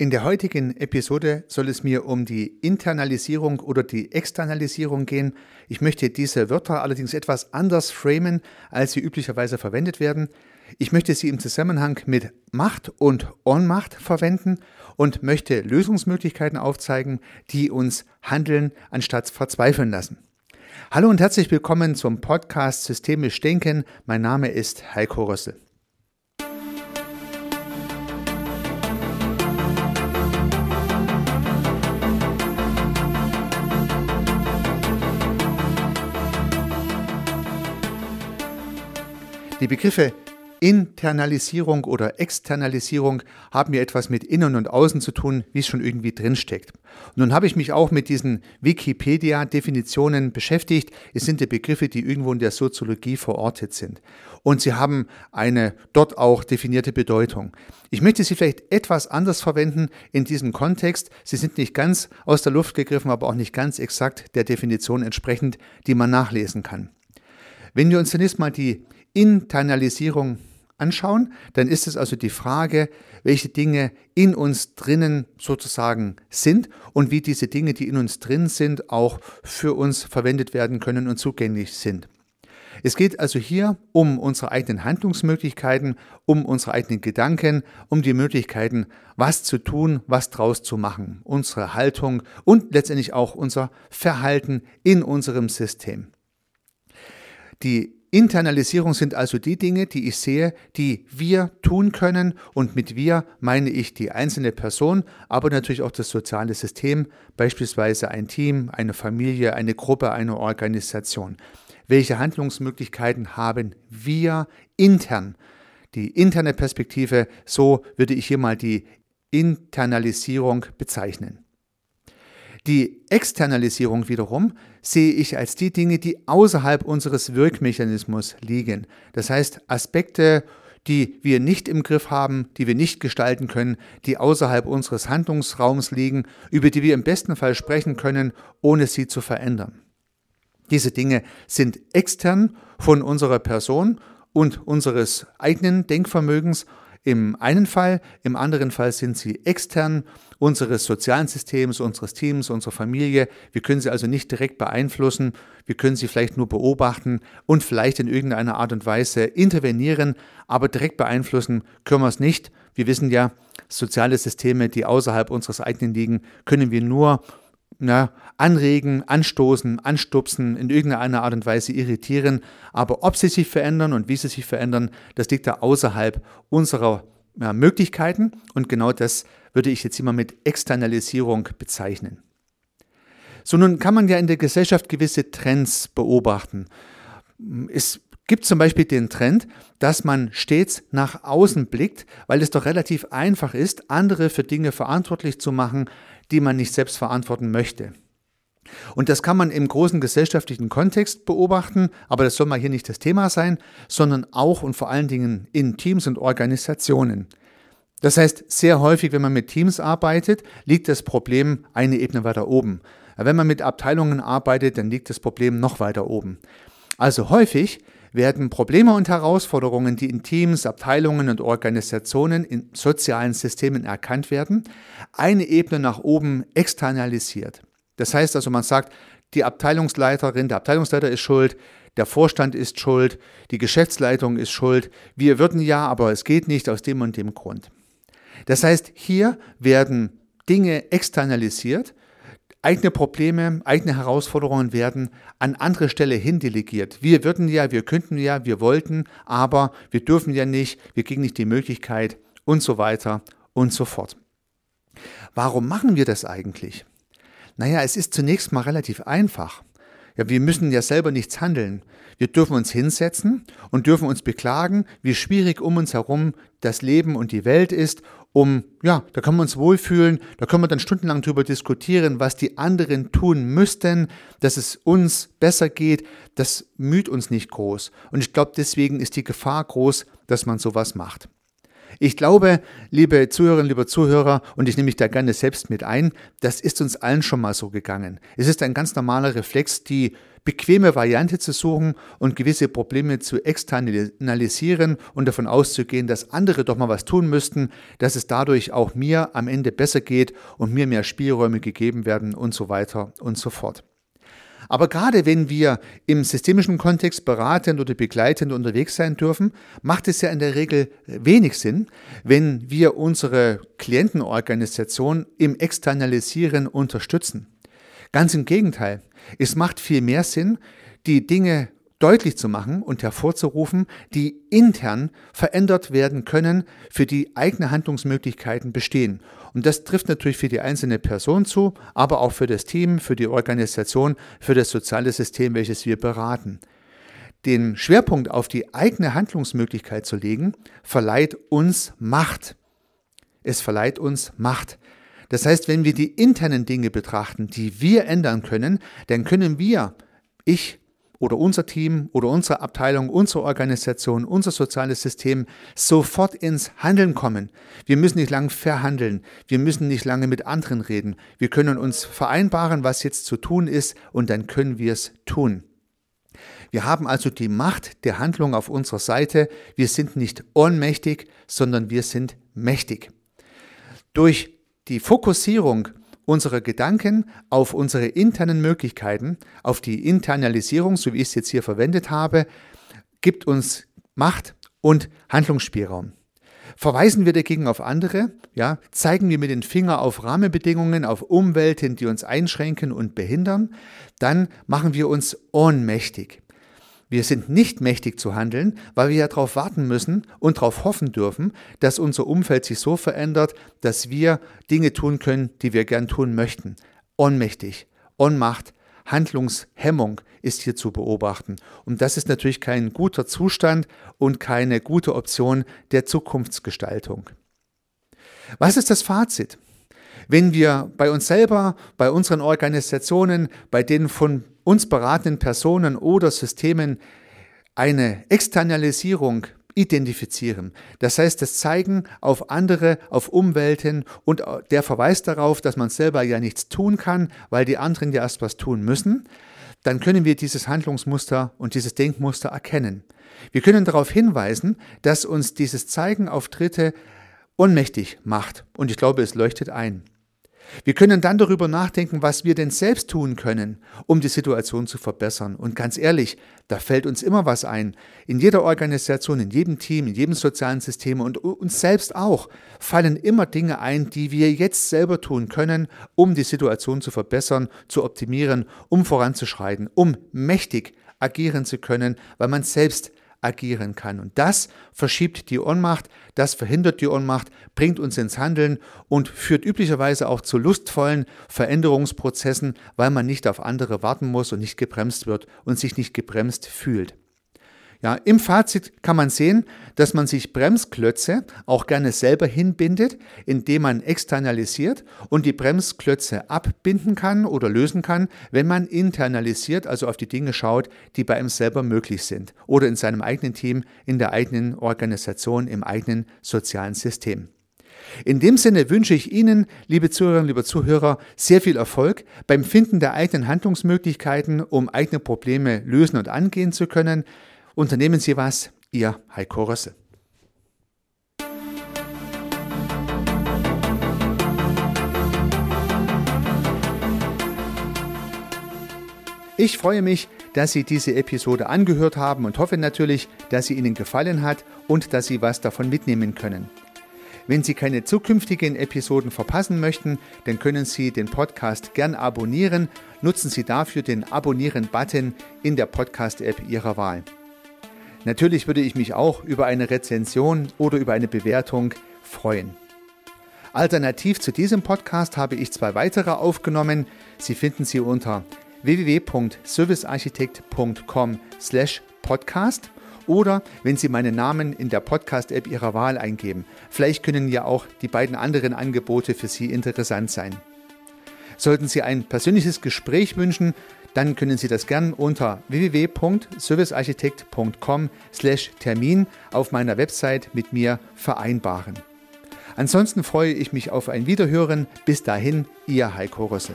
In der heutigen Episode soll es mir um die Internalisierung oder die Externalisierung gehen. Ich möchte diese Wörter allerdings etwas anders framen, als sie üblicherweise verwendet werden. Ich möchte sie im Zusammenhang mit Macht und Ohnmacht verwenden und möchte Lösungsmöglichkeiten aufzeigen, die uns handeln anstatt verzweifeln lassen. Hallo und herzlich willkommen zum Podcast Systemisch Denken. Mein Name ist Heiko Rössel. Die Begriffe Internalisierung oder Externalisierung haben ja etwas mit Innen und Außen zu tun, wie es schon irgendwie drinsteckt. Nun habe ich mich auch mit diesen Wikipedia-Definitionen beschäftigt. Es sind die Begriffe, die irgendwo in der Soziologie verortet sind. Und sie haben eine dort auch definierte Bedeutung. Ich möchte sie vielleicht etwas anders verwenden in diesem Kontext. Sie sind nicht ganz aus der Luft gegriffen, aber auch nicht ganz exakt der Definition entsprechend, die man nachlesen kann. Wenn wir uns zunächst mal die Internalisierung anschauen, dann ist es also die Frage, welche Dinge in uns drinnen sozusagen sind und wie diese Dinge, die in uns drin sind, auch für uns verwendet werden können und zugänglich sind. Es geht also hier um unsere eigenen Handlungsmöglichkeiten, um unsere eigenen Gedanken, um die Möglichkeiten, was zu tun, was draus zu machen, unsere Haltung und letztendlich auch unser Verhalten in unserem System. Die Internalisierung sind also die Dinge, die ich sehe, die wir tun können und mit wir meine ich die einzelne Person, aber natürlich auch das soziale System, beispielsweise ein Team, eine Familie, eine Gruppe, eine Organisation. Welche Handlungsmöglichkeiten haben wir intern? Die interne Perspektive, so würde ich hier mal die Internalisierung bezeichnen. Die Externalisierung wiederum sehe ich als die Dinge, die außerhalb unseres Wirkmechanismus liegen. Das heißt Aspekte, die wir nicht im Griff haben, die wir nicht gestalten können, die außerhalb unseres Handlungsraums liegen, über die wir im besten Fall sprechen können, ohne sie zu verändern. Diese Dinge sind extern von unserer Person und unseres eigenen Denkvermögens im einen Fall, im anderen Fall sind sie extern unseres sozialen Systems, unseres Teams, unserer Familie. Wir können sie also nicht direkt beeinflussen, wir können sie vielleicht nur beobachten und vielleicht in irgendeiner Art und Weise intervenieren, aber direkt beeinflussen können wir es nicht. Wir wissen ja, soziale Systeme, die außerhalb unseres eigenen liegen, können wir nur na, anregen, anstoßen, anstupsen, in irgendeiner Art und Weise irritieren. Aber ob sie sich verändern und wie sie sich verändern, das liegt da außerhalb unserer ja, Möglichkeiten. Und genau das würde ich jetzt immer mit Externalisierung bezeichnen. So, nun kann man ja in der Gesellschaft gewisse Trends beobachten. Es gibt zum Beispiel den Trend, dass man stets nach außen blickt, weil es doch relativ einfach ist, andere für Dinge verantwortlich zu machen, die man nicht selbst verantworten möchte. Und das kann man im großen gesellschaftlichen Kontext beobachten, aber das soll mal hier nicht das Thema sein, sondern auch und vor allen Dingen in Teams und Organisationen. Das heißt, sehr häufig, wenn man mit Teams arbeitet, liegt das Problem eine Ebene weiter oben. Wenn man mit Abteilungen arbeitet, dann liegt das Problem noch weiter oben. Also häufig werden Probleme und Herausforderungen, die in Teams, Abteilungen und Organisationen in sozialen Systemen erkannt werden, eine Ebene nach oben externalisiert. Das heißt also, man sagt, die Abteilungsleiterin, der Abteilungsleiter ist schuld, der Vorstand ist schuld, die Geschäftsleitung ist schuld, wir würden ja, aber es geht nicht aus dem und dem Grund. Das heißt, hier werden Dinge externalisiert eigene Probleme, eigene Herausforderungen werden an andere Stelle hin delegiert. Wir würden ja, wir könnten ja, wir wollten, aber wir dürfen ja nicht, wir kriegen nicht die Möglichkeit und so weiter und so fort. Warum machen wir das eigentlich? Naja, es ist zunächst mal relativ einfach. Ja, wir müssen ja selber nichts handeln. Wir dürfen uns hinsetzen und dürfen uns beklagen, wie schwierig um uns herum das Leben und die Welt ist um, ja, da können wir uns wohlfühlen, da können wir dann stundenlang darüber diskutieren, was die anderen tun müssten, dass es uns besser geht, das müht uns nicht groß. Und ich glaube, deswegen ist die Gefahr groß, dass man sowas macht. Ich glaube, liebe Zuhörerinnen, liebe Zuhörer, und ich nehme mich da gerne selbst mit ein, das ist uns allen schon mal so gegangen. Es ist ein ganz normaler Reflex, die bequeme Variante zu suchen und gewisse Probleme zu externalisieren und davon auszugehen, dass andere doch mal was tun müssten, dass es dadurch auch mir am Ende besser geht und mir mehr Spielräume gegeben werden und so weiter und so fort. Aber gerade wenn wir im systemischen Kontext beratend oder begleitend unterwegs sein dürfen, macht es ja in der Regel wenig Sinn, wenn wir unsere Klientenorganisation im Externalisieren unterstützen. Ganz im Gegenteil, es macht viel mehr Sinn, die Dinge deutlich zu machen und hervorzurufen, die intern verändert werden können, für die eigene Handlungsmöglichkeiten bestehen. Und das trifft natürlich für die einzelne Person zu, aber auch für das Team, für die Organisation, für das soziale System, welches wir beraten. Den Schwerpunkt auf die eigene Handlungsmöglichkeit zu legen, verleiht uns Macht. Es verleiht uns Macht. Das heißt, wenn wir die internen Dinge betrachten, die wir ändern können, dann können wir, ich oder unser Team oder unsere Abteilung, unsere Organisation, unser soziales System sofort ins Handeln kommen. Wir müssen nicht lange verhandeln, wir müssen nicht lange mit anderen reden. Wir können uns vereinbaren, was jetzt zu tun ist und dann können wir es tun. Wir haben also die Macht der Handlung auf unserer Seite. Wir sind nicht ohnmächtig, sondern wir sind mächtig. Durch die Fokussierung unserer Gedanken auf unsere internen Möglichkeiten, auf die Internalisierung, so wie ich es jetzt hier verwendet habe, gibt uns Macht und Handlungsspielraum. Verweisen wir dagegen auf andere, ja, zeigen wir mit dem Finger auf Rahmenbedingungen, auf Umwelten, die uns einschränken und behindern, dann machen wir uns ohnmächtig. Wir sind nicht mächtig zu handeln, weil wir ja darauf warten müssen und darauf hoffen dürfen, dass unser Umfeld sich so verändert, dass wir Dinge tun können, die wir gern tun möchten. Ohnmächtig, Ohnmacht, Handlungshemmung ist hier zu beobachten. Und das ist natürlich kein guter Zustand und keine gute Option der Zukunftsgestaltung. Was ist das Fazit? Wenn wir bei uns selber, bei unseren Organisationen, bei den von uns beratenden Personen oder Systemen eine Externalisierung identifizieren. Das heißt, das Zeigen auf andere, auf Umwelten und der Verweis darauf, dass man selber ja nichts tun kann, weil die anderen ja erst was tun müssen, dann können wir dieses Handlungsmuster und dieses Denkmuster erkennen. Wir können darauf hinweisen, dass uns dieses Zeigen auf Dritte ohnmächtig macht. Und ich glaube, es leuchtet ein. Wir können dann darüber nachdenken, was wir denn selbst tun können, um die Situation zu verbessern. Und ganz ehrlich, da fällt uns immer was ein. In jeder Organisation, in jedem Team, in jedem sozialen System und uns selbst auch fallen immer Dinge ein, die wir jetzt selber tun können, um die Situation zu verbessern, zu optimieren, um voranzuschreiten, um mächtig agieren zu können, weil man selbst agieren kann. Und das verschiebt die Ohnmacht, das verhindert die Ohnmacht, bringt uns ins Handeln und führt üblicherweise auch zu lustvollen Veränderungsprozessen, weil man nicht auf andere warten muss und nicht gebremst wird und sich nicht gebremst fühlt. Ja, Im Fazit kann man sehen, dass man sich Bremsklötze auch gerne selber hinbindet, indem man externalisiert und die Bremsklötze abbinden kann oder lösen kann, wenn man internalisiert, also auf die Dinge schaut, die bei einem selber möglich sind oder in seinem eigenen Team, in der eigenen Organisation, im eigenen sozialen System. In dem Sinne wünsche ich Ihnen, liebe Zuhörerinnen, liebe Zuhörer, sehr viel Erfolg beim Finden der eigenen Handlungsmöglichkeiten, um eigene Probleme lösen und angehen zu können. Unternehmen Sie was, Ihr Heiko Rösse. Ich freue mich, dass Sie diese Episode angehört haben und hoffe natürlich, dass sie Ihnen gefallen hat und dass Sie was davon mitnehmen können. Wenn Sie keine zukünftigen Episoden verpassen möchten, dann können Sie den Podcast gern abonnieren. Nutzen Sie dafür den Abonnieren-Button in der Podcast-App Ihrer Wahl. Natürlich würde ich mich auch über eine Rezension oder über eine Bewertung freuen. Alternativ zu diesem Podcast habe ich zwei weitere aufgenommen. Sie finden sie unter www.servicearchitekt.com/podcast oder wenn Sie meinen Namen in der Podcast-App Ihrer Wahl eingeben. Vielleicht können ja auch die beiden anderen Angebote für Sie interessant sein. Sollten Sie ein persönliches Gespräch wünschen, dann können Sie das gern unter www.servicearchitekt.com/termin auf meiner Website mit mir vereinbaren. Ansonsten freue ich mich auf ein Wiederhören. Bis dahin, Ihr Heiko Rössel.